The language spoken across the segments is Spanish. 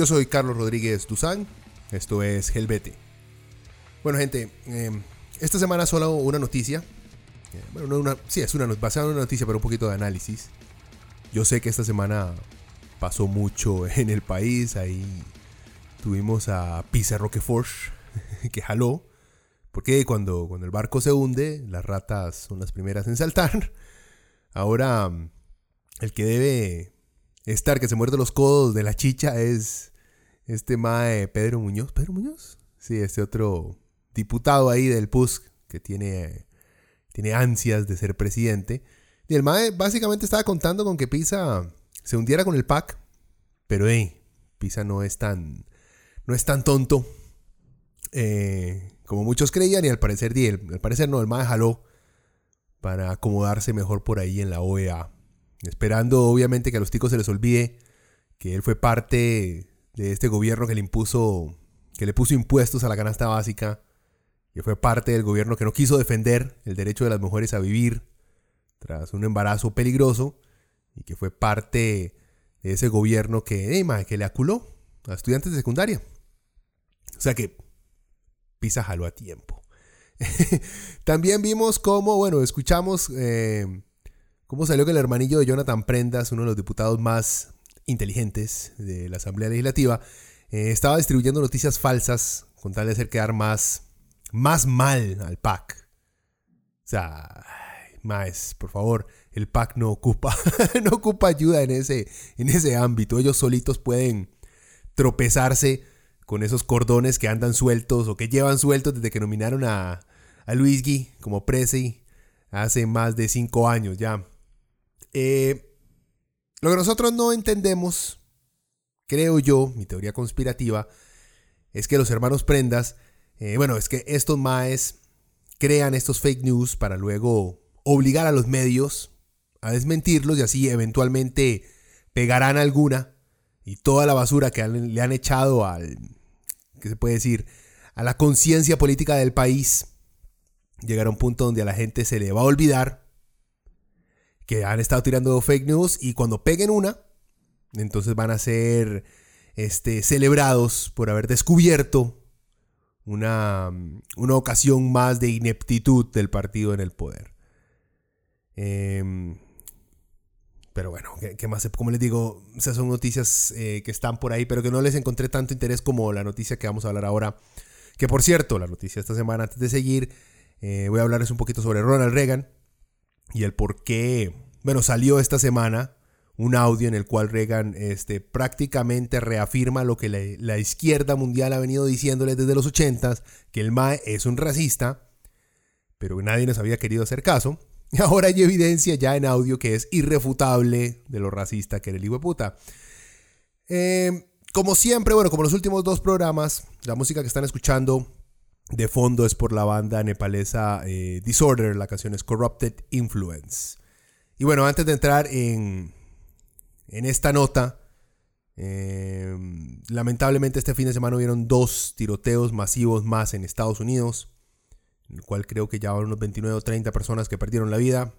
Yo soy Carlos Rodríguez Duzán, esto es Helvete. Bueno gente, em, esta semana solo una noticia. Eh, bueno, no una, sí, es una, basada en una noticia, pero un poquito de análisis. Yo sé que esta semana pasó mucho en el país. Ahí tuvimos a Pisa Roquefort, que jaló. Porque cuando, cuando el barco se hunde, las ratas son las primeras en saltar. Ahora, el que debe estar, que se muerde los codos de la chicha, es este mae Pedro Muñoz. ¿Pedro Muñoz? Sí, este otro diputado ahí del PUSC que tiene, tiene ansias de ser presidente. Y el mae básicamente estaba contando con que Pisa se hundiera con el PAC. Pero hey, Pisa no es tan, no es tan tonto eh, como muchos creían. Y al parecer, al parecer no, el mae jaló para acomodarse mejor por ahí en la OEA. Esperando obviamente que a los ticos se les olvide que él fue parte de este gobierno que le impuso, que le puso impuestos a la canasta básica, que fue parte del gobierno que no quiso defender el derecho de las mujeres a vivir tras un embarazo peligroso y que fue parte de ese gobierno que, que le aculó a estudiantes de secundaria. O sea que Pisa jaló a tiempo. También vimos cómo, bueno, escuchamos eh, cómo salió que el hermanillo de Jonathan Prendas, uno de los diputados más inteligentes de la Asamblea Legislativa, eh, estaba distribuyendo noticias falsas con tal de hacer quedar más, más mal al PAC. O sea, más, por favor, el PAC no ocupa, no ocupa ayuda en ese, en ese ámbito. Ellos solitos pueden tropezarse con esos cordones que andan sueltos o que llevan sueltos desde que nominaron a, a Luis Gui como presi hace más de cinco años ya. Eh, lo que nosotros no entendemos, creo yo, mi teoría conspirativa, es que los hermanos Prendas, eh, bueno, es que estos maes crean estos fake news para luego obligar a los medios a desmentirlos y así eventualmente pegarán alguna y toda la basura que le han echado al, ¿qué se puede decir? A la conciencia política del país, llegará a un punto donde a la gente se le va a olvidar que han estado tirando fake news y cuando peguen una, entonces van a ser este, celebrados por haber descubierto una, una ocasión más de ineptitud del partido en el poder. Em, pero bueno, ¿qué, más? Como les digo, esas son noticias eh, que están por ahí, pero que no les encontré tanto interés como la noticia que vamos a hablar ahora. Que por cierto, la noticia esta semana, antes de seguir, eh, voy a hablarles un poquito sobre Ronald Reagan y el por qué, bueno, salió esta semana un audio en el cual Reagan este, prácticamente reafirma lo que la, izquierda mundial ha venido diciéndole desde los 80 que el MAE es un racista, pero nadie nos había querido hacer caso. Y ahora hay evidencia ya en audio que es irrefutable de lo racista que era el hijo puta. Em, como siempre, bueno, como los últimos dos programas, la música que están escuchando de fondo es por la banda nepalesa eh, Disorder, la canción es Corrupted Influence. Y bueno, antes de entrar en, en esta nota, eh, lamentablemente este fin de semana hubieron dos tiroteos masivos más en Estados Unidos, en el cual creo que ya van unos 29 o 30 personas que perdieron la vida.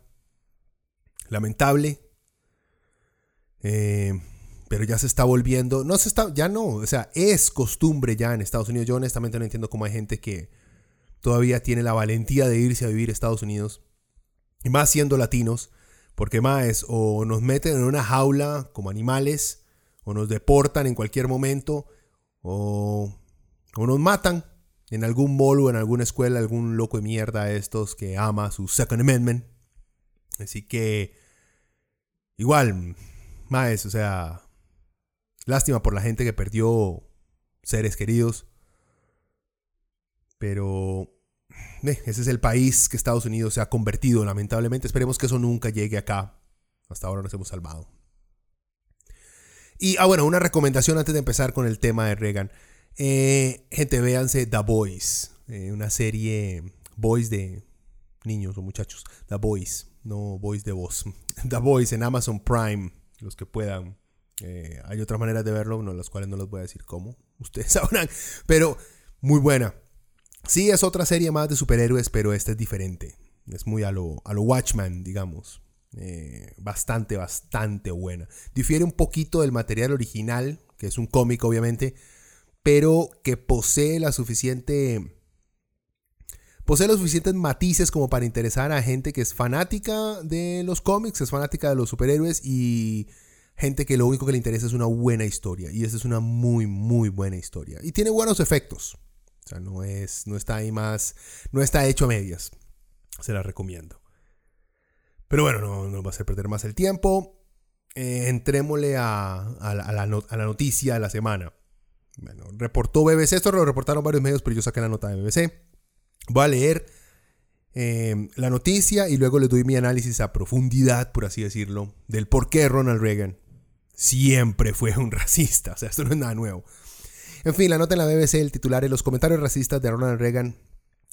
Lamentable. Eh, pero ya se está volviendo, no se está, ya no, o sea, es costumbre ya en Estados Unidos. Yo honestamente no entiendo cómo hay gente que todavía tiene la valentía de irse a vivir a Estados Unidos, y más siendo latinos, porque más o nos meten en una jaula como animales, o nos deportan en cualquier momento, o, o nos matan en algún mall o en alguna escuela, algún loco de mierda estos que ama su Second Amendment. Así que, igual, más, o sea, Lástima por la gente que perdió seres queridos. Pero ese es el país que Estados Unidos se ha convertido, lamentablemente. Esperemos que eso nunca llegue acá. Hasta ahora nos hemos salvado. Y, ah, bueno, una recomendación antes de empezar con el tema de Reagan. Eh, gente, véanse The Boys, eh, una serie Boys de niños o muchachos. The Boys, no Boys de voz. The Boys en Amazon Prime, los que puedan. Eh, hay otras maneras de verlo, no, las cuales no les voy a decir cómo. Ustedes sabrán, pero muy buena. Sí, es otra serie más de superhéroes, pero esta es diferente. Es muy a lo, a lo Watchman, digamos. Eh, bastante, bastante buena. Difiere un poquito del material original, que es un cómic obviamente, pero que posee la suficiente... Posee los suficientes matices como para interesar a gente que es fanática de los cómics, es fanática de los superhéroes y gente que lo único que le interesa es una buena historia. Y esa es una muy, muy buena historia. Y tiene buenos efectos. O sea, no, es, no está ahí más, no está hecho a medias. Se la recomiendo. Pero bueno, no nos va a hacer perder más el tiempo. Eh, entrémosle a, la, noticia de la semana. Bueno, reportó BBC, esto lo reportaron varios medios, pero yo saqué la nota de BBC. Voy a leer eh, la noticia y luego le doy mi análisis a profundidad, por así decirlo, del por qué Ronald Reagan siempre fue un racista. O sea, esto no es nada nuevo. En fin, la nota en la BBC, el titular es los comentarios racistas de Ronald Reagan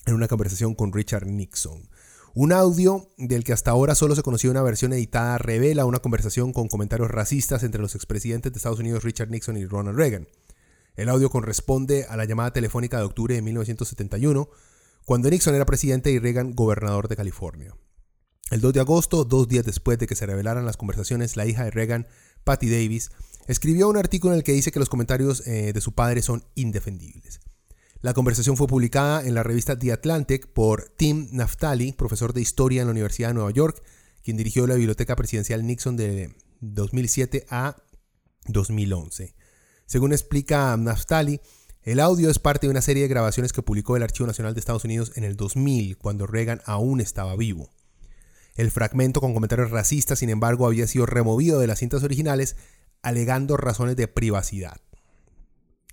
en una conversación con Richard Nixon. Un audio del que hasta ahora solo se conocía una versión editada revela una conversación con comentarios racistas entre los expresidentes de Estados Unidos Richard Nixon y Ronald Reagan. El audio corresponde a la llamada telefónica de octubre de 1971, cuando Nixon era presidente y Reagan gobernador de California. El 2 de agosto, dos días después de que se revelaran las conversaciones, la hija de Reagan, Patty Davis, escribió un artículo en el que dice que los comentarios eh, de su padre son indefendibles. La conversación fue publicada en la revista The Atlantic por Tim Naftali, profesor de historia en la Universidad de Nueva York, quien dirigió la Biblioteca Presidencial Nixon de 2007 a 2011. Según explica Naftali, el audio es parte de una serie de grabaciones que publicó el Archivo Nacional de Estados Unidos en el 2000, cuando Reagan aún estaba vivo. El fragmento con comentarios racistas, sin embargo, había sido removido de las cintas originales, alegando razones de privacidad.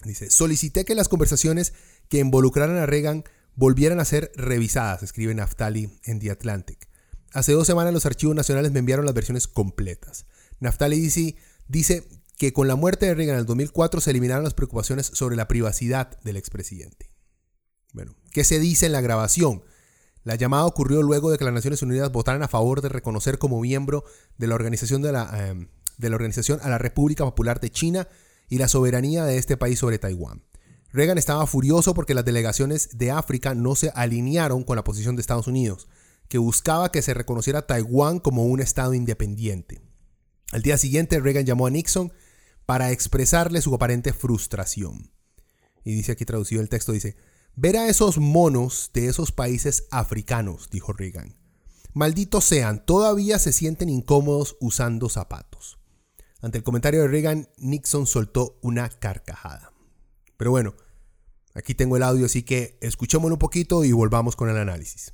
Dice, solicité que las conversaciones que involucraran a Reagan volvieran a ser revisadas, escribe Naftali en The Atlantic. Hace dos semanas los archivos nacionales me enviaron las versiones completas. Naftali dice, dice que con la muerte de Reagan en el 2004 se eliminaron las preocupaciones sobre la privacidad del expresidente. Bueno, ¿qué se dice en la grabación? La llamada ocurrió luego de que las Naciones Unidas votaran a favor de reconocer como miembro de la organización, eh, de la organización a la República Popular de China y la soberanía de este país sobre Taiwán. Reagan estaba furioso porque las delegaciones de África no se alinearon con la posición de Estados Unidos, que buscaba que se reconociera Taiwán como un estado independiente. Al día siguiente, Reagan llamó a Nixon para expresarle su aparente frustración. Y dice aquí traducido el texto, dice, ver a esos monos de esos países africanos, dijo Reagan. Malditos sean, todavía se sienten incómodos usando zapatos. Ante el comentario de Reagan, Nixon soltó una carcajada. Pero bueno, Aquí tengo el audio, así que escuchémoslo un poquito y volvamos con el análisis.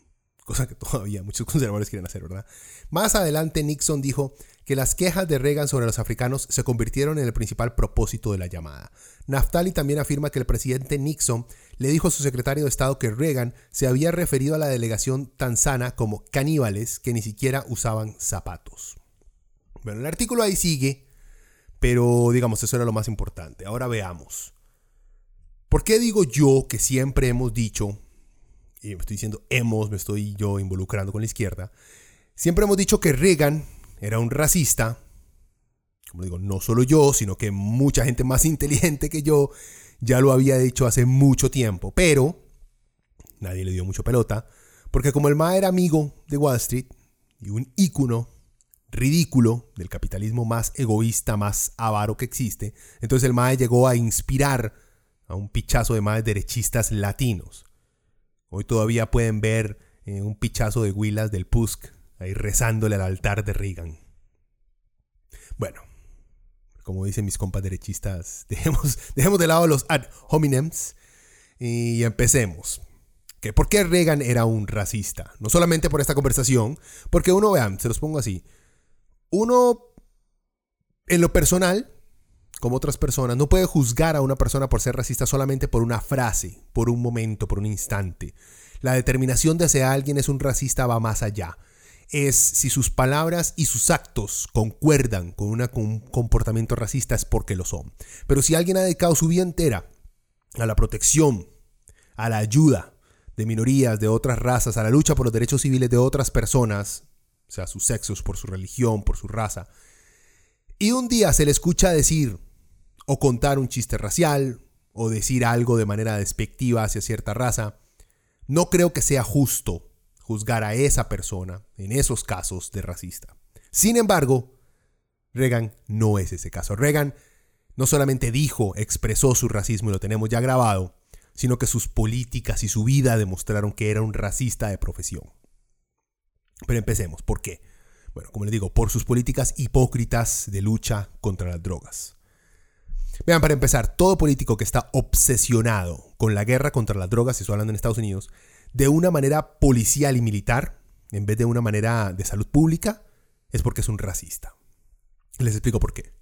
Cosa que todavía muchos conservadores quieren hacer, ¿verdad? Más adelante Nixon dijo que las quejas de Reagan sobre los africanos se convirtieron en el principal propósito de la llamada. Naftali también afirma que el presidente Nixon le dijo a su secretario de Estado que Reagan se había referido a la delegación tanzana como caníbales que ni siquiera usaban zapatos. Bueno, el artículo ahí sigue, pero digamos, eso era lo más importante. Ahora veamos. ¿Por qué digo yo que siempre hemos dicho, y me estoy diciendo hemos, me estoy yo involucrando con la izquierda, siempre hemos dicho que Reagan era un racista, como digo, no solo yo, sino que mucha gente más inteligente que yo ya lo había dicho hace mucho tiempo, pero nadie le dio mucho pelota, porque como el Ma era amigo de Wall Street y un ícono ridículo, del capitalismo más egoísta, más avaro que existe. Entonces el MAE llegó a inspirar a un pichazo de más derechistas latinos. Hoy todavía pueden ver eh, un pichazo de huilas del PUSC ahí rezándole al altar de Reagan. Bueno, como dicen mis compas derechistas, dejemos, dejemos de lado los ad hominems y empecemos. ¿Que ¿Por qué Reagan era un racista? No solamente por esta conversación, porque uno, vean, se los pongo así, uno en lo personal, como otras personas, no puede juzgar a una persona por ser racista solamente por una frase, por un momento, por un instante. La determinación de si alguien es un racista va más allá. Es si sus palabras y sus actos concuerdan con, con un comportamiento racista es porque lo son. Pero si alguien ha dedicado su vida entera a la protección, a la ayuda de minorías, de otras razas, a la lucha por los derechos civiles de otras personas, o sea, sus sexos, por su religión, por su raza, y un día se le escucha decir o contar un chiste racial o decir algo de manera despectiva hacia cierta raza, no creo que sea justo juzgar a esa persona en esos casos de racista. Sin embargo, Reagan no es ese caso. Reagan no solamente dijo, expresó su racismo y lo tenemos ya grabado, sino que sus políticas y su vida demostraron que era un racista de profesión. Pero empecemos. ¿Por qué? Bueno, como les digo, por sus políticas hipócritas de lucha contra las drogas. Vean, para empezar, todo político que está obsesionado con la guerra contra las drogas, si estoy hablando en Estados Unidos, de una manera policial y militar, en vez de una manera de salud pública, es porque es un racista. Les explico por qué.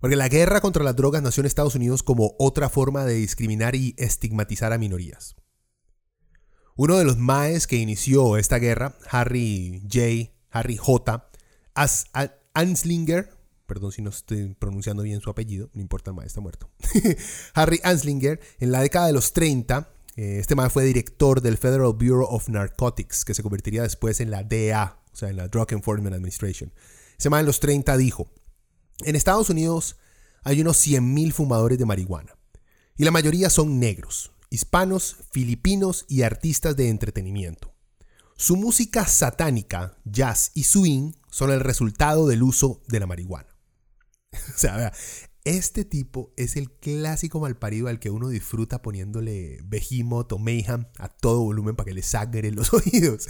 Porque la guerra contra las drogas nació en Estados Unidos como otra forma de discriminar y estigmatizar a minorías. Uno de los maes que inició esta guerra, Harry J. Harry J. Anslinger, perdón si no estoy pronunciando bien su apellido, no importa, el mae está muerto. Harry Anslinger, en la década de los 30, eh, este mae fue director del Federal Bureau of Narcotics, que se convertiría después en la DEA, o sea, en la Drug Enforcement Administration. Ese mae en los 30 dijo, en Estados Unidos hay unos 100.000 fumadores de marihuana, y la mayoría son negros hispanos, filipinos y artistas de entretenimiento. Su música satánica, jazz y swing son el resultado del uso de la marihuana. o sea, este tipo es el clásico malparido al que uno disfruta poniéndole Behemoth o Mayhem a todo volumen para que le sangren los oídos.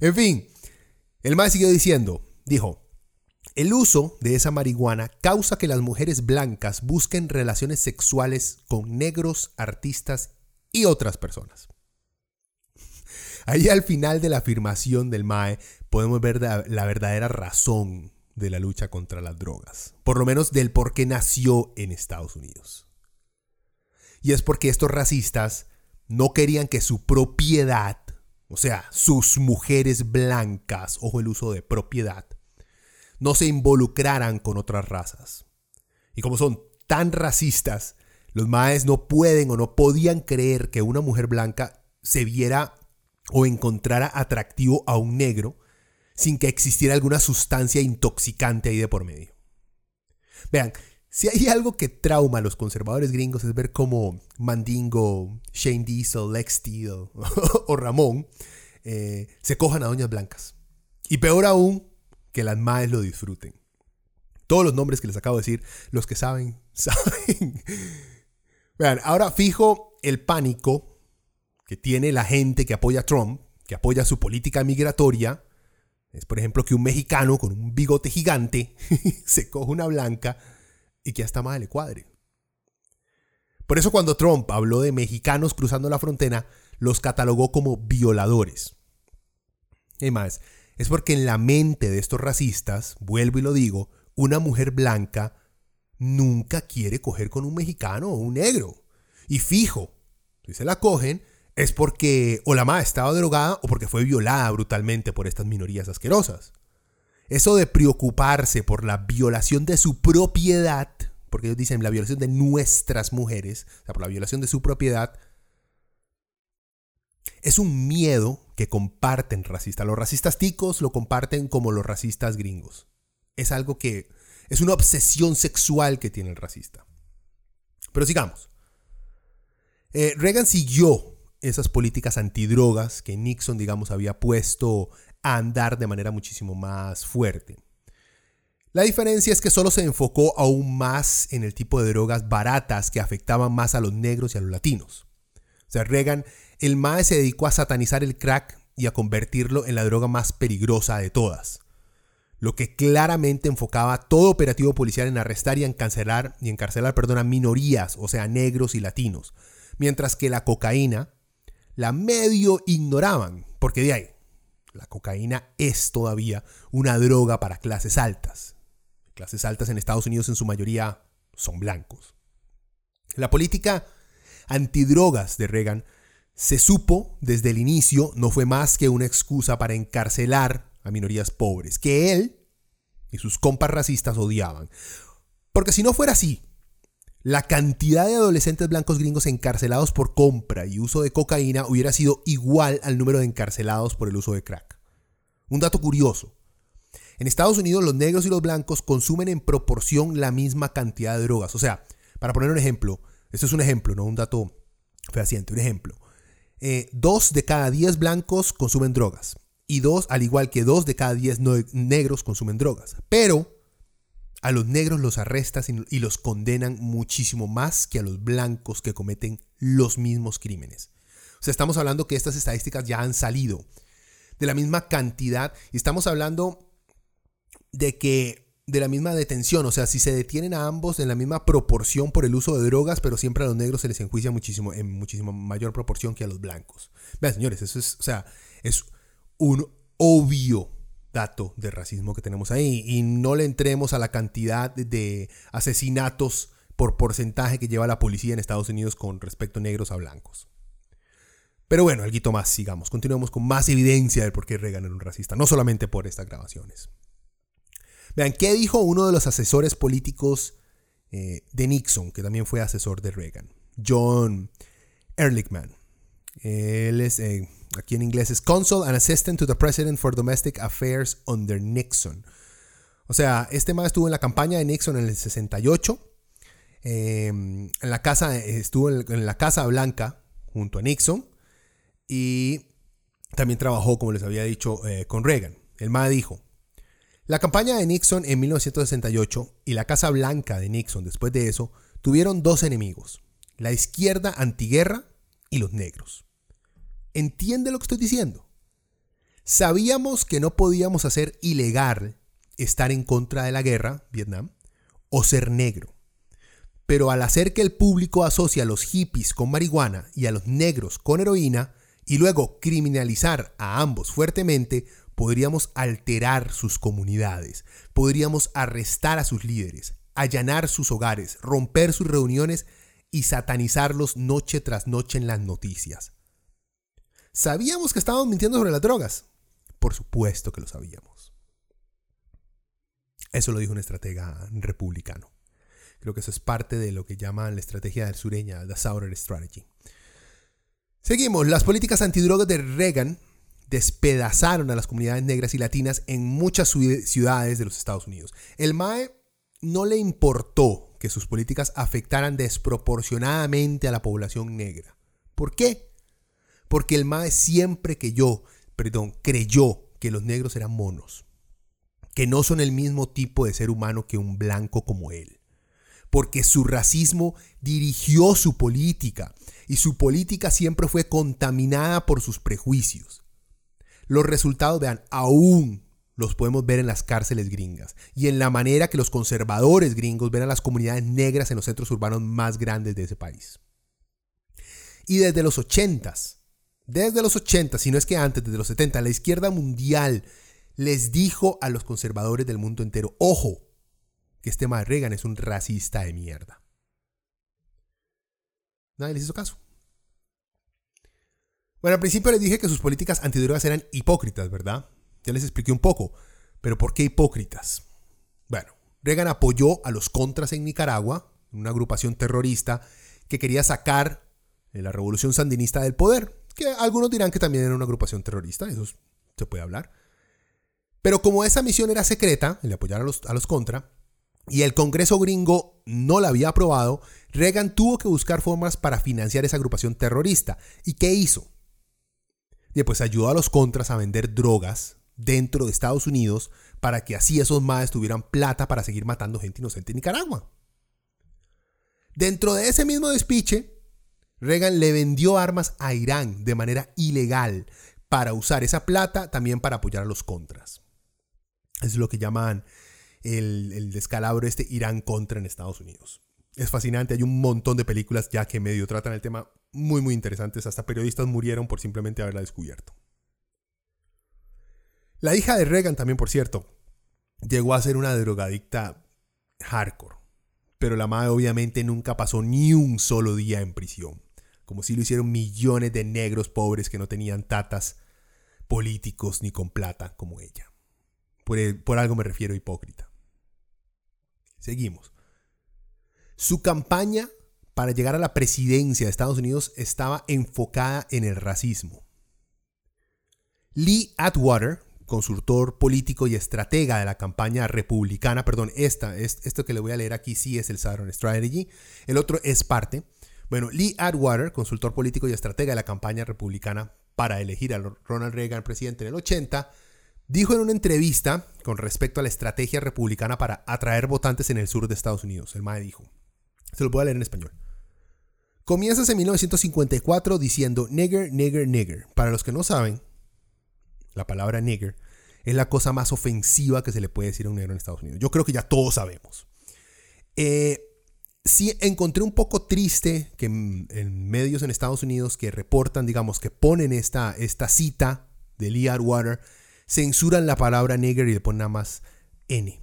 En fin, el más siguió diciendo, dijo, el uso de esa marihuana causa que las mujeres blancas busquen relaciones sexuales con negros artistas y otras personas. Ahí al final de la afirmación del MAE podemos ver la verdadera razón de la lucha contra las drogas, por lo menos del por qué nació en Estados Unidos. Y es porque estos racistas no querían que su propiedad, o sea, sus mujeres blancas, ojo el uso de propiedad, no se involucraran con otras razas. Y como son tan racistas, los maes no pueden o no podían creer que una mujer blanca se viera o encontrara atractivo a un negro sin que existiera alguna sustancia intoxicante ahí de por medio. Vean, si hay algo que trauma a los conservadores gringos es ver cómo Mandingo, Shane Diesel, Lex o, Ramón eh, se cojan a doñas blancas. Y peor aún, que las maes lo disfruten. Todos los nombres que les acabo de decir, los que saben, saben. Vean, ahora fijo el pánico que tiene la gente que apoya a Trump, que apoya su política migratoria. Es, por ejemplo, que un mexicano con un bigote gigante se coge una blanca y que hasta más le cuadre. Por eso cuando Trump habló de mexicanos cruzando la frontera, los catalogó como violadores. Y más, es porque en la mente de estos racistas, vuelvo y lo digo, una mujer blanca nunca quiere coger con un mexicano o un negro. Y fijo, si se la cogen, es porque o la madre estaba drogada o porque fue violada brutalmente por estas minorías asquerosas. Eso de preocuparse por la violación de su propiedad, porque ellos dicen la violación de nuestras mujeres, o sea, por la violación de su propiedad, es un miedo que comparten racistas. Los racistas ticos lo comparten como los racistas gringos. Es algo que es una obsesión sexual que tiene el racista. Pero sigamos. Eh, Reagan siguió esas políticas antidrogas que Nixon, digamos, había puesto a andar de manera muchísimo más fuerte. La diferencia es que solo se enfocó aún más en el tipo de drogas baratas que afectaban más a los negros y a los latinos. O sea, Reagan, el MAE se dedicó a satanizar el crack y a convertirlo en la droga más peligrosa de todas. Lo que claramente enfocaba todo operativo policial en arrestar y encarcelar, y encarcelar perdón, a minorías, o sea, negros y latinos. Mientras que la cocaína la medio ignoraban, porque de ahí, la cocaína es todavía una droga para clases altas. Clases altas en Estados Unidos en su mayoría son blancos. La política antidrogas de Reagan se supo desde el inicio no fue más que una excusa para encarcelar a minorías pobres, que él y sus compas racistas odiaban. Porque si no fuera así, la cantidad de adolescentes blancos gringos encarcelados por compra y uso de cocaína hubiera sido igual al número de encarcelados por el uso de crack. Un dato curioso. En Estados Unidos los negros y los blancos consumen en proporción la misma cantidad de drogas. O sea, para poner un ejemplo, esto es un ejemplo, no un dato fehaciente, un ejemplo. Eh, dos de cada diez blancos consumen drogas. Y dos, al igual que dos de cada diez negros consumen drogas. Pero a los negros los arrestan y los condenan muchísimo más que a los blancos que cometen los mismos crímenes. O sea, estamos hablando que estas estadísticas ya han salido de la misma cantidad y estamos hablando de que de la misma detención, o sea, si se detienen a ambos en la misma proporción por el uso de drogas, pero siempre a los negros se les enjuicia muchísimo, en muchísimo mayor proporción que a los blancos. Vean, señores, eso es, o sea, es un obvio dato de racismo que tenemos ahí y no le entremos a la cantidad de asesinatos por porcentaje que lleva la policía en Estados Unidos con respecto a negros a blancos. Pero bueno, algo más, sigamos. Continuemos con más evidencia de por qué Reagan era un racista, no solamente por estas grabaciones. Vean, ¿qué dijo uno de los asesores políticos eh, de Nixon, que también fue asesor de Reagan? John Ehrlichman. Él es, eh, aquí en inglés es Consul and Assistant to the President for Domestic Affairs under Nixon. O sea, este man estuvo en la campaña de Nixon en el 68. Em, en la casa, estuvo en, la Casa Blanca junto a Nixon. Y también trabajó, como les había dicho, eh, con Reagan. El MA dijo, la campaña de Nixon en 1968 y la Casa Blanca de Nixon después de eso tuvieron dos enemigos, la izquierda antiguerra y los negros. ¿Entiende lo que estoy diciendo? Sabíamos que no podíamos hacer ilegal estar en contra de la guerra, Vietnam, o ser negro. Pero al hacer que el público asocie a los hippies con marihuana y a los negros con heroína, y luego criminalizar a ambos fuertemente, podríamos alterar sus comunidades, podríamos arrestar a sus líderes, allanar sus hogares, romper sus reuniones y satanizarlos noche tras noche en las noticias. ¿Sabíamos que estábamos mintiendo sobre las drogas? Por supuesto que lo sabíamos. Eso lo dijo un estratega republicano. Creo que eso es parte de lo que llaman la estrategia del sureña, la Southern Strategy. Seguimos. Las políticas antidrogas de Reagan despedazaron a las comunidades negras y latinas en muchas ciudades de los Estados Unidos. El MAE no le importó que sus políticas afectaran desproporcionadamente a la población negra. ¿Por qué? Porque el MAE siempre creyó, perdón, creyó que los negros eran monos, que no son el mismo tipo de ser humano que un blanco como él. Porque su racismo dirigió su política y su política siempre fue contaminada por sus prejuicios. Los resultados, vean, aún los podemos ver en las cárceles gringas y en la manera que los conservadores gringos ven a las comunidades negras en los centros urbanos más grandes de ese país. Y desde los 80, desde los 80, si no es que antes, desde los 70, la izquierda mundial les dijo a los conservadores del mundo entero, ojo, que este de Reagan es un racista de mierda. Nadie les hizo caso. Bueno, al principio les dije que sus políticas antidrogas eran hipócritas, ¿verdad? Ya les expliqué un poco. Pero ¿por qué hipócritas? Bueno, Reagan apoyó a los contras en Nicaragua, una agrupación terrorista que quería sacar la revolución sandinista del poder, que algunos dirán que también era una agrupación terrorista, eso se puede hablar. Pero como esa misión era secreta, el apoyar a los, a los contra, y el Congreso gringo no la había aprobado, Reagan tuvo que buscar formas para financiar esa agrupación terrorista. ¿Y qué hizo? Y pues ayudó a los contras a vender drogas dentro de Estados Unidos para que así esos maes tuvieran plata para seguir matando gente inocente en Nicaragua. Dentro de ese mismo despiche, Reagan le vendió armas a Irán de manera ilegal para usar esa plata también para apoyar a los contras. Es lo que llaman el, descalabro este Irán contra en Estados Unidos. Es fascinante, hay un montón de películas ya que medio tratan el tema muy muy interesantes, hasta periodistas murieron por simplemente haberla descubierto. La hija de Reagan también, por cierto, llegó a ser una drogadicta hardcore, pero la madre obviamente nunca pasó ni un solo día en prisión, como si lo hicieron millones de negros pobres que no tenían tatas políticos ni con plata como ella. Por, algo me refiero hipócrita. Seguimos. Su campaña para llegar a la presidencia de Estados Unidos estaba enfocada en el racismo. Lee Atwater, consultor político y estratega de la campaña republicana, perdón, esta, esto que le voy a leer aquí sí es el Southern Strategy, el otro es parte. Bueno, Lee Atwater, consultor político y estratega de la campaña republicana para elegir a Ronald Reagan presidente en el 80, dijo en una entrevista con respecto a la estrategia republicana para atraer votantes en el sur de Estados Unidos. El MAE dijo, se lo voy a leer en español. Comienzas en 1954 diciendo nigger, nigger, nigger. Para los que no saben, la palabra nigger es la cosa más ofensiva que se le puede decir a un negro en Estados Unidos. Yo creo que ya todos sabemos. Eh, sí encontré un poco triste que en, medios en Estados Unidos que reportan, digamos, que ponen esta, esta cita de Lee Atwater, censuran la palabra nigger y le ponen nada más N.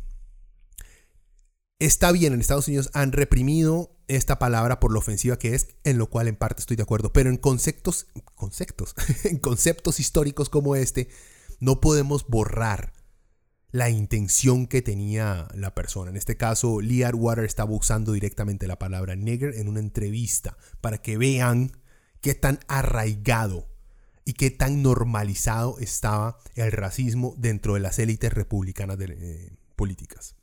Está bien, en Estados Unidos han reprimido esta palabra por lo ofensiva que es, en lo cual en parte estoy de acuerdo, pero en conceptos, conceptos, en conceptos históricos como este, no podemos borrar la intención que tenía la persona. En este caso, Lee Atwater estaba usando directamente la palabra nigger en una entrevista para que vean qué tan arraigado y qué tan normalizado estaba el racismo dentro de las élites republicanas de, eh, políticas.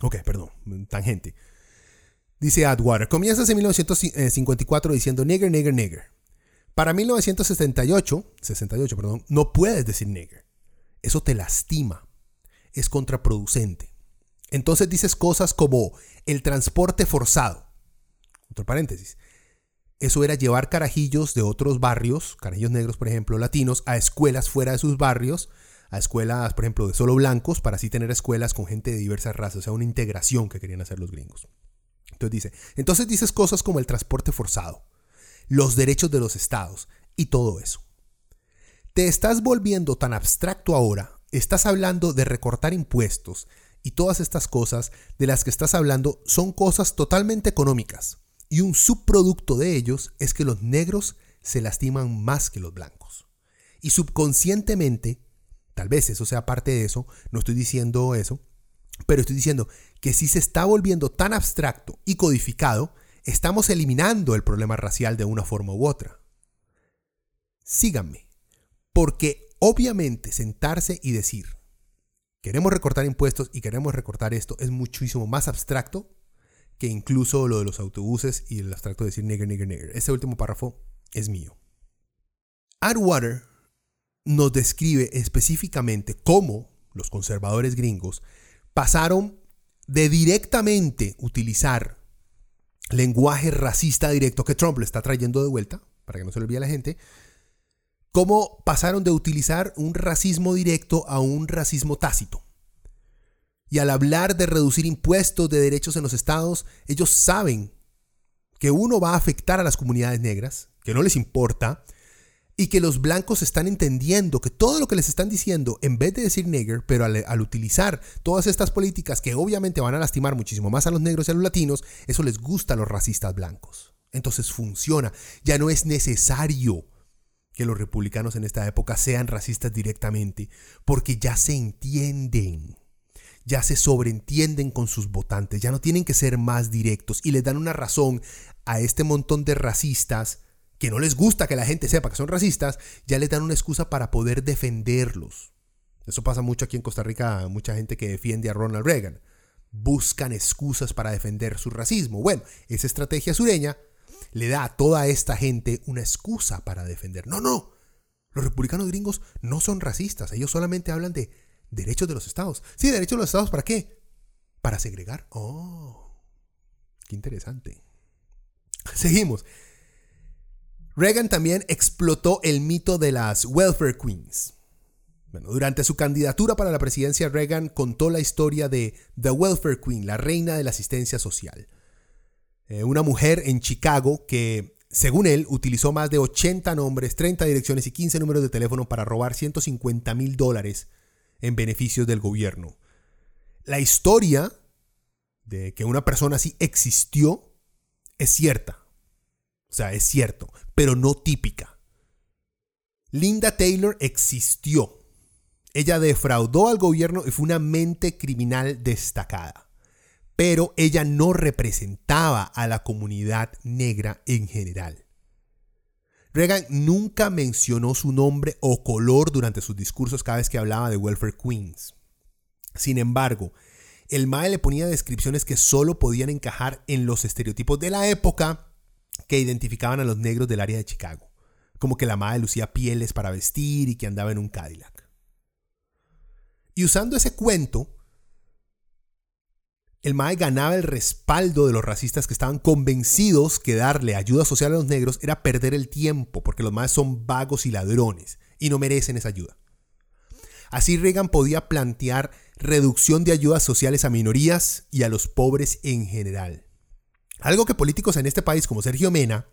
Ok, perdón, tangente. Dice Atwater, comienzas en 1954 diciendo nigger, nigger, nigger. Para 1968, 68, perdón, no puedes decir nigger. Eso te lastima. Es contraproducente. Entonces dices cosas como el transporte forzado. Otro paréntesis. Eso era llevar carajillos de otros barrios, carajillos negros, por ejemplo, latinos, a escuelas fuera de sus barrios a escuelas, por ejemplo, de solo blancos, para así tener escuelas con gente de diversas razas, o sea, una integración que querían hacer los gringos. Entonces dice, entonces dices cosas como el transporte forzado, los derechos de los estados y todo eso. Te estás volviendo tan abstracto ahora, estás hablando de recortar impuestos y todas estas cosas de las que estás hablando son cosas totalmente económicas y un subproducto de ellos es que los negros se lastiman más que los blancos. Y subconscientemente Tal vez eso sea parte de eso, no estoy diciendo eso, pero estoy diciendo que si se está volviendo tan abstracto y codificado, estamos eliminando el problema racial de una forma u otra. Síganme, porque obviamente sentarse y decir, queremos recortar impuestos y queremos recortar esto, es muchísimo más abstracto que incluso lo de los autobuses y el abstracto de decir nigger, nigger, nigger. Ese último párrafo es mío. Atwater nos describe específicamente cómo los conservadores gringos pasaron de directamente utilizar lenguaje racista directo que Trump le está trayendo de vuelta, para que no se le olvide a la gente, cómo pasaron de utilizar un racismo directo a un racismo tácito. Y al hablar de reducir impuestos de derechos en los estados, ellos saben que uno va a afectar a las comunidades negras, que no les importa, y que los blancos están entendiendo que todo lo que les están diciendo, en vez de decir nigger, pero al, utilizar todas estas políticas que obviamente van a lastimar muchísimo más a los negros y a los latinos, eso les gusta a los racistas blancos. Entonces funciona. Ya no es necesario que los republicanos en esta época sean racistas directamente, porque ya se entienden, ya se sobreentienden con sus votantes, ya no tienen que ser más directos y les dan una razón a este montón de racistas que no les gusta que la gente sepa que son racistas, ya les dan una excusa para poder defenderlos. Eso pasa mucho aquí en Costa Rica, mucha gente que defiende a Ronald Reagan. Buscan excusas para defender su racismo. Bueno, esa estrategia sureña le da a toda esta gente una excusa para defender. No, no. Los republicanos gringos no son racistas, ellos solamente hablan de derechos de los estados. Sí, derechos de los estados, ¿para qué? Para segregar. Oh, qué interesante. Seguimos. Reagan también explotó el mito de las welfare queens. Bueno, durante su candidatura para la presidencia, Reagan contó la historia de The Welfare Queen, la reina de la asistencia social. Eh, una mujer en Chicago que, según él, utilizó más de 80 nombres, 30 direcciones y 15 números de teléfono para robar 150 mil dólares en beneficios del gobierno. La historia de que una persona así existió es cierta. O sea, es cierto, pero no típica. Linda Taylor existió. Ella defraudó al gobierno y fue una mente criminal destacada. Pero ella no representaba a la comunidad negra en general. Reagan nunca mencionó su nombre o color durante sus discursos cada vez que hablaba de Welfare Queens. Sin embargo, el MAE le ponía descripciones que solo podían encajar en los estereotipos de la época que identificaban a los negros del área de Chicago, como que la madre lucía pieles para vestir y que andaba en un Cadillac. Y usando ese cuento, el MAE ganaba el respaldo de los racistas que estaban convencidos que darle ayuda social a los negros era perder el tiempo, porque los MAE son vagos y ladrones y no merecen esa ayuda. Así Reagan podía plantear reducción de ayudas sociales a minorías y a los pobres en general. Algo que políticos en este país como Sergio Mena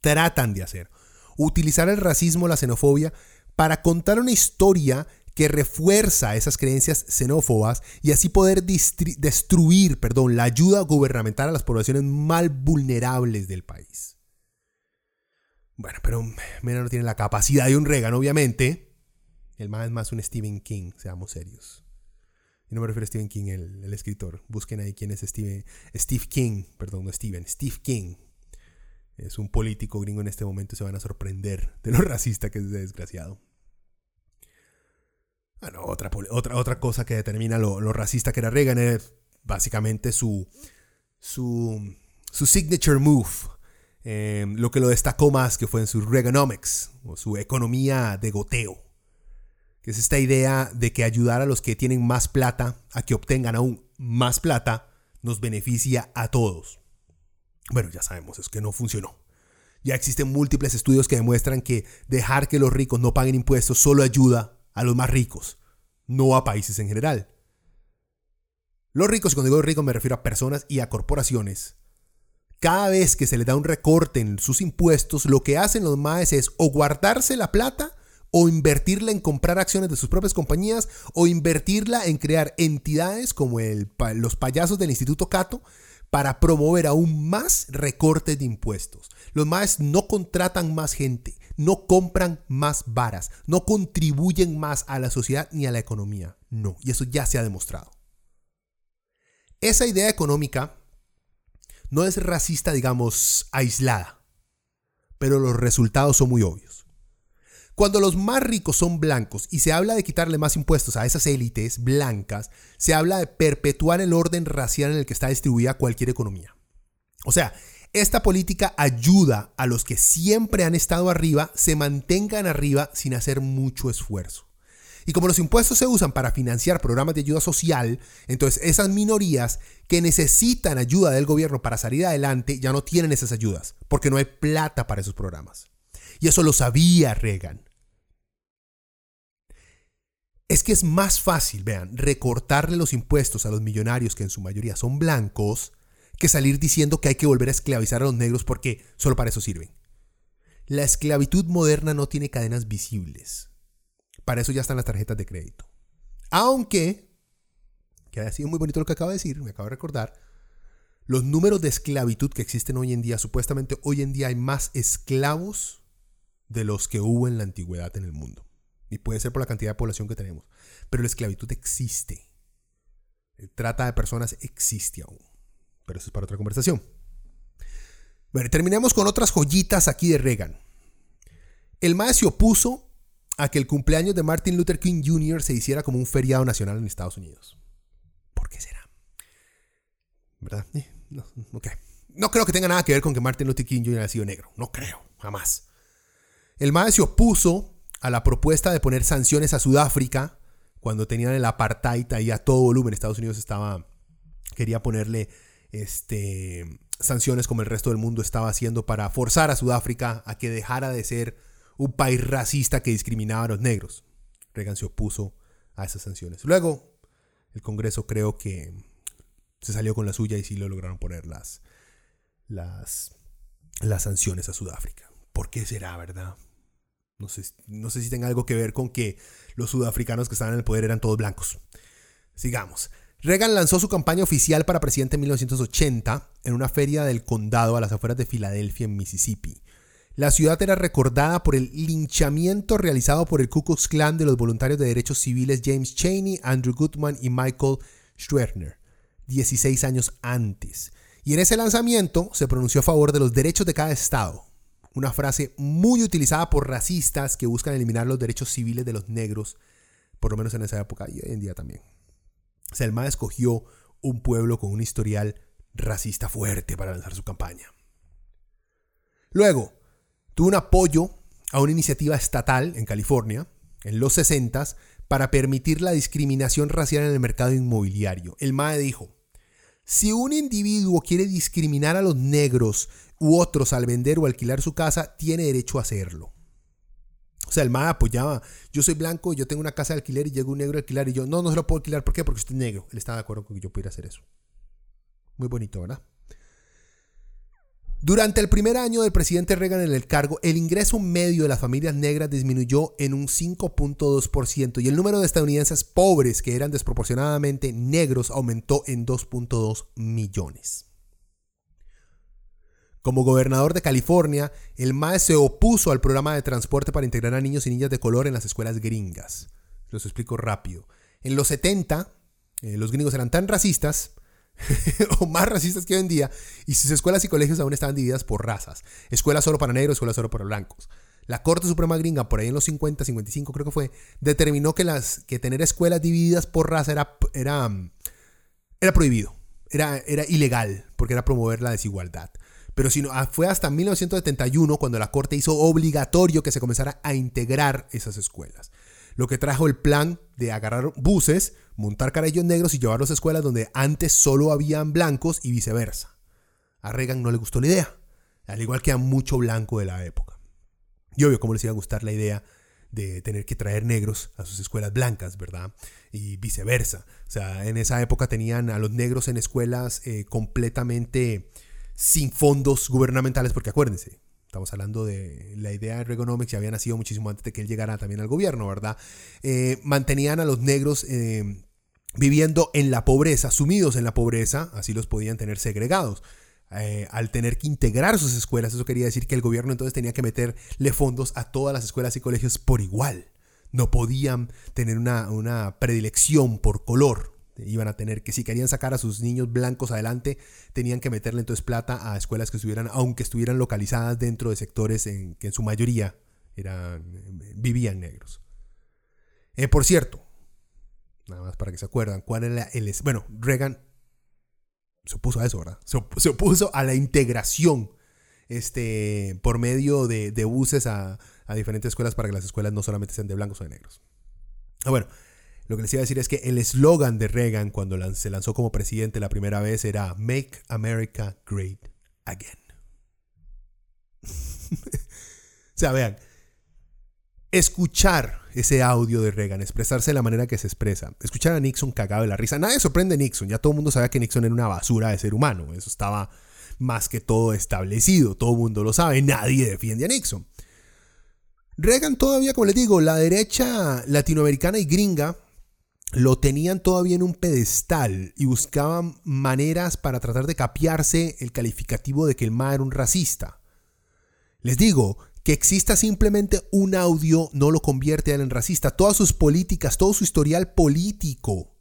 tratan de hacer. Utilizar el racismo, la xenofobia, para contar una historia que refuerza esas creencias xenófobas y así poder destruir perdón, la ayuda gubernamental a las poblaciones más vulnerables del país. Bueno, pero Mena no tiene la capacidad de un Reagan, obviamente. El más es más un Stephen King, seamos serios no me refiero a Stephen King, el, escritor. Busquen ahí quién es Steve, Steve King, perdón, no Stephen, Steve King. Es un político gringo en este momento, se van a sorprender de lo racista que es ese desgraciado. Bueno, otra, otra, otra cosa que determina lo, racista que era Reagan es básicamente su, su, su signature move. Eh, lo que lo destacó más que fue en su Reaganomics, o su economía de goteo que es esta idea de que ayudar a los que tienen más plata a que obtengan aún más plata nos beneficia a todos. Bueno, ya sabemos, es que no funcionó. Ya existen múltiples estudios que demuestran que dejar que los ricos no paguen impuestos solo ayuda a los más ricos, no a países en general. Los ricos, y cuando digo ricos me refiero a personas y a corporaciones, cada vez que se les da un recorte en sus impuestos, lo que hacen los más es o guardarse la plata o invertirla en comprar acciones de sus propias compañías o invertirla en crear entidades como los payasos del Instituto Cato para promover aún más recortes de impuestos. Los más no contratan más gente, no compran más varas, no contribuyen más a la sociedad ni a la economía. No, y eso ya se ha demostrado. Esa idea económica no es racista, digamos, aislada, pero los resultados son muy obvios. Cuando los más ricos son blancos y se habla de quitarle más impuestos a esas élites blancas, se habla de perpetuar el orden racial en el que está distribuida cualquier economía. O sea, esta política ayuda a los que siempre han estado arriba se mantengan arriba sin hacer mucho esfuerzo. Y como los impuestos se usan para financiar programas de ayuda social, entonces esas minorías que necesitan ayuda del gobierno para salir adelante ya no tienen esas ayudas, porque no hay plata para esos programas. Y eso lo sabía Reagan. Es que es más fácil, vean, recortarle los impuestos a los millonarios que en su mayoría son blancos, que salir diciendo que hay que volver a esclavizar a los negros porque solo para eso sirven. La esclavitud moderna no tiene cadenas visibles. Para eso ya están las tarjetas de crédito. Aunque, que ha sido muy bonito lo que acabo de decir, me acabo de recordar, los números de esclavitud que existen hoy en día, supuestamente hoy en día hay más esclavos de los que hubo en la antigüedad en el mundo. Y puede ser por la cantidad de población que tenemos. Pero la esclavitud existe. Trata de personas existe aún. Pero eso es para otra conversación. Bueno, terminemos con otras joyitas aquí de Reagan. El MAE se opuso a que el cumpleaños de Martin Luther King Jr. se hiciera como un feriado nacional en Estados Unidos. ¿Por qué será? ¿Verdad? Eh, no, no creo que tenga nada que ver con que Martin Luther King Jr. haya sido negro. No creo, jamás. El MAE se opuso a la propuesta de poner sanciones a Sudáfrica cuando tenían el apartheid ahí a todo volumen. Estados Unidos estaba quería ponerle este, sanciones como el resto del mundo estaba haciendo para forzar a Sudáfrica a que dejara de ser un país racista que discriminaba a los negros. Reagan se opuso a esas sanciones. Luego, el Congreso creo que se salió con la suya y sí lo lograron poner las, las, sanciones a Sudáfrica. ¿Por qué será, verdad? No sé, no sé si tenga algo que ver con que los sudafricanos que estaban en el poder eran todos blancos. Sigamos. Reagan lanzó su campaña oficial para presidente en 1980 en una feria del condado a las afueras de Filadelfia, en Mississippi. La ciudad era recordada por el linchamiento realizado por el Ku Klux Klan de los voluntarios de derechos civiles James Chaney, Andrew Goodman y Michael Schwerner, 16 años antes. Y en ese lanzamiento se pronunció a favor de los derechos de cada estado, una frase muy utilizada por racistas que buscan eliminar los derechos civiles de los negros, por lo menos en esa época y hoy en día también. Selma escogió un pueblo con un historial racista fuerte para lanzar su campaña. Luego, tuvo un apoyo a una iniciativa estatal en California, en los 60 para permitir la discriminación racial en el mercado inmobiliario. El MAE dijo, si un individuo quiere discriminar a los negros u otros al vender o alquilar su casa, tiene derecho a hacerlo. O sea, el MAE apoyaba, yo soy blanco, yo tengo una casa de alquiler y llega un negro a alquilar y yo, no, no se lo puedo alquilar, ¿por qué? Porque usted es negro. Él estaba de acuerdo con que yo pudiera hacer eso. Muy bonito, ¿verdad? Durante el primer año del presidente Reagan en el cargo, el ingreso medio de las familias negras disminuyó en un 5.2% y el número de estadounidenses pobres que eran desproporcionadamente negros aumentó en 2.2 millones. Como gobernador de California, el MAE se opuso al programa de transporte para integrar a niños y niñas de color en las escuelas gringas. Los explico rápido. En los 70, eh, los gringos eran tan racistas, o más racistas que hoy en día, y sus escuelas y colegios aún estaban divididas por razas. Escuela solo para negros, escuela solo para blancos. La Corte Suprema Gringa, por ahí en los 50, 55 creo que fue, determinó que, las, que tener escuelas divididas por raza era, era, era prohibido, era, era ilegal, porque era promover la desigualdad. Pero sino, ah, fue hasta 1971 cuando la Corte hizo obligatorio que se comenzara a integrar esas escuelas. Lo que trajo el plan de agarrar buses, montar carayos negros y llevarlos a escuelas donde antes solo habían blancos y viceversa. A Reagan no le gustó la idea, al igual que a mucho blanco de la época. Y obvio, cómo les iba a gustar la idea de tener que traer negros a sus escuelas blancas, ¿verdad? Y viceversa. O sea, en esa época tenían a los negros en escuelas eh, completamente sin fondos gubernamentales, porque acuérdense, estamos hablando de la idea de Reaganomics, ya había nacido muchísimo antes de que él llegara también al gobierno, ¿verdad? Eh, mantenían a los negros eh, viviendo en la pobreza, sumidos en la pobreza, así los podían tener segregados. Eh, al tener que integrar sus escuelas, eso quería decir que el gobierno entonces tenía que meterle fondos a todas las escuelas y colegios por igual. No podían tener una, una predilección por color, iban a tener que si querían sacar a sus niños blancos adelante, tenían que meterle entonces plata a escuelas que estuvieran, aunque estuvieran localizadas dentro de sectores en que en su mayoría eran, vivían negros. Eh, por cierto, nada más para que se acuerdan, ¿cuál era el... Bueno, Reagan se opuso a eso, ¿verdad? Se, opuso a la integración este, por medio de, buses a, a, diferentes escuelas para que las escuelas no solamente sean de blancos o de negros. Ah, bueno, lo que les iba a decir es que el eslogan de Reagan cuando se lanzó como presidente la primera vez era Make America Great Again. o sea, vean, escuchar ese audio de Reagan, expresarse de la manera que se expresa, escuchar a Nixon cagado de la risa, nadie sorprende a Nixon, ya todo el mundo sabía que Nixon era una basura de ser humano, eso estaba más que todo establecido, todo el mundo lo sabe, nadie defiende a Nixon. Reagan todavía, como les digo, la derecha latinoamericana y gringa lo tenían todavía en un pedestal y buscaban maneras para tratar de capiarse el calificativo de que el Ma era un racista. Les digo, que exista simplemente un audio no lo convierte a él en racista. Todas sus políticas, todo su historial político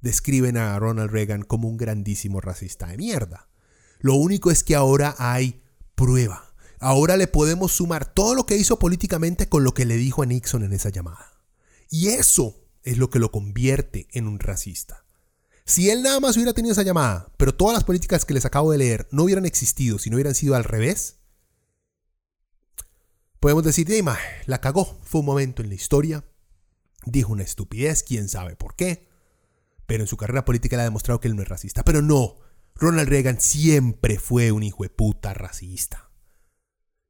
describen a Ronald Reagan como un grandísimo racista de mierda. Lo único es que ahora hay prueba. Ahora le podemos sumar todo lo que hizo políticamente con lo que le dijo a Nixon en esa llamada. Y eso es lo que lo convierte en un racista. Si él nada más hubiera tenido esa llamada, pero todas las políticas que les acabo de leer no hubieran existido, si no hubieran sido al revés, podemos decir, Dima, la cagó, fue un momento en la historia, dijo una estupidez, quién sabe por qué, pero en su carrera política le ha demostrado que él no es racista. Pero no, Ronald Reagan siempre fue un hijo de puta racista.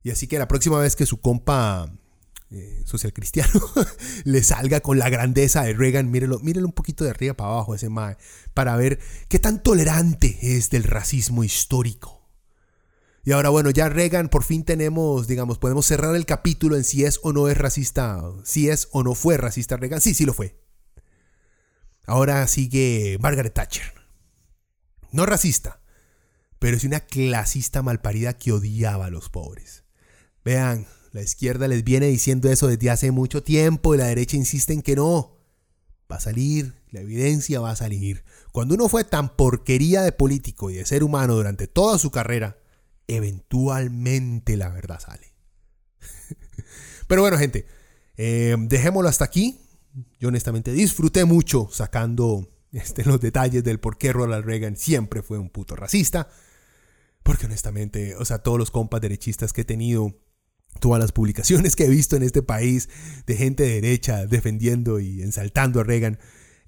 Y así que la próxima vez que su compa eh, social cristiano le salga con la grandeza de Reagan, mírelo, mírelo un poquito de arriba para abajo ese mae, para ver qué tan tolerante es del racismo histórico. Y ahora bueno, ya Reagan por fin tenemos, digamos, podemos cerrar el capítulo en si es o no es racista, si es o no fue racista Reagan. Sí, sí lo fue. Ahora sigue Margaret Thatcher. No racista, pero es una clasista malparida que odiaba a los pobres. Vean, la izquierda les viene diciendo eso desde hace mucho tiempo y la derecha insiste en que no. Va a salir, la evidencia va a salir. Cuando uno fue tan porquería de político y de ser humano durante toda su carrera, eventualmente la verdad sale. Pero bueno, gente, eh, dejémoslo hasta aquí. Yo honestamente disfruté mucho sacando este, los detalles del por qué Ronald Reagan siempre fue un puto racista. Porque honestamente, o sea, todos los compas derechistas que he tenido, todas las publicaciones que he visto en este país de gente de derecha defendiendo y ensaltando a Reagan,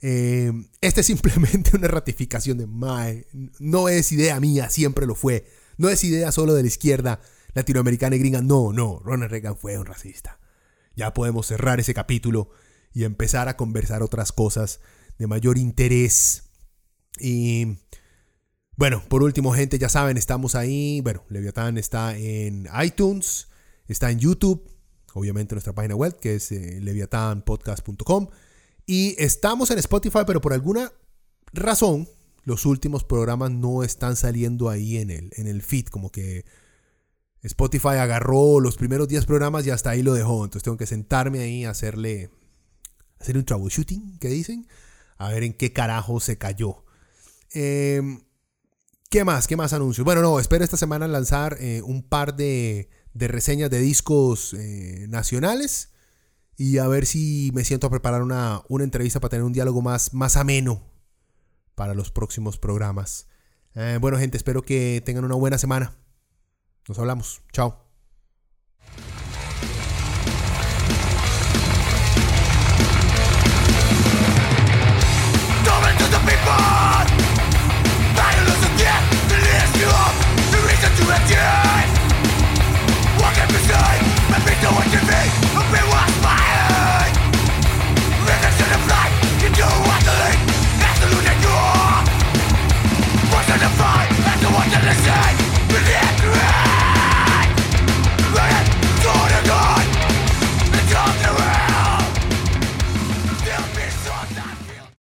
eh, este es simplemente una ratificación de Mae. No es idea mía, siempre lo fue. No es idea solo de la izquierda latinoamericana y gringa. No, no, Ronald Reagan fue un racista. Ya podemos cerrar ese capítulo y empezar a conversar otras cosas de mayor interés. Y bueno, por último, gente, ya saben, estamos ahí. Bueno, Leviatán está en iTunes, está en YouTube, obviamente en nuestra página web que es eh, leviatanpodcast.com. Y estamos en Spotify, pero por alguna razón los últimos programas no están saliendo ahí en el, en el feed, como que Spotify agarró los primeros 10 programas y hasta ahí lo dejó. Entonces tengo que sentarme ahí a hacerle, hacer un troubleshooting, ¿qué dicen? A ver en qué carajo se cayó. Em, ¿Qué más? ¿Qué más anuncios? Bueno, no, espero esta semana lanzar eh, un par de, de, reseñas de discos eh, nacionales y a ver si me siento a preparar una, una entrevista para tener un diálogo más, más ameno para los próximos programas. Eh, bueno, gente, espero que tengan una buena semana. Nos hablamos. Chao. no one can be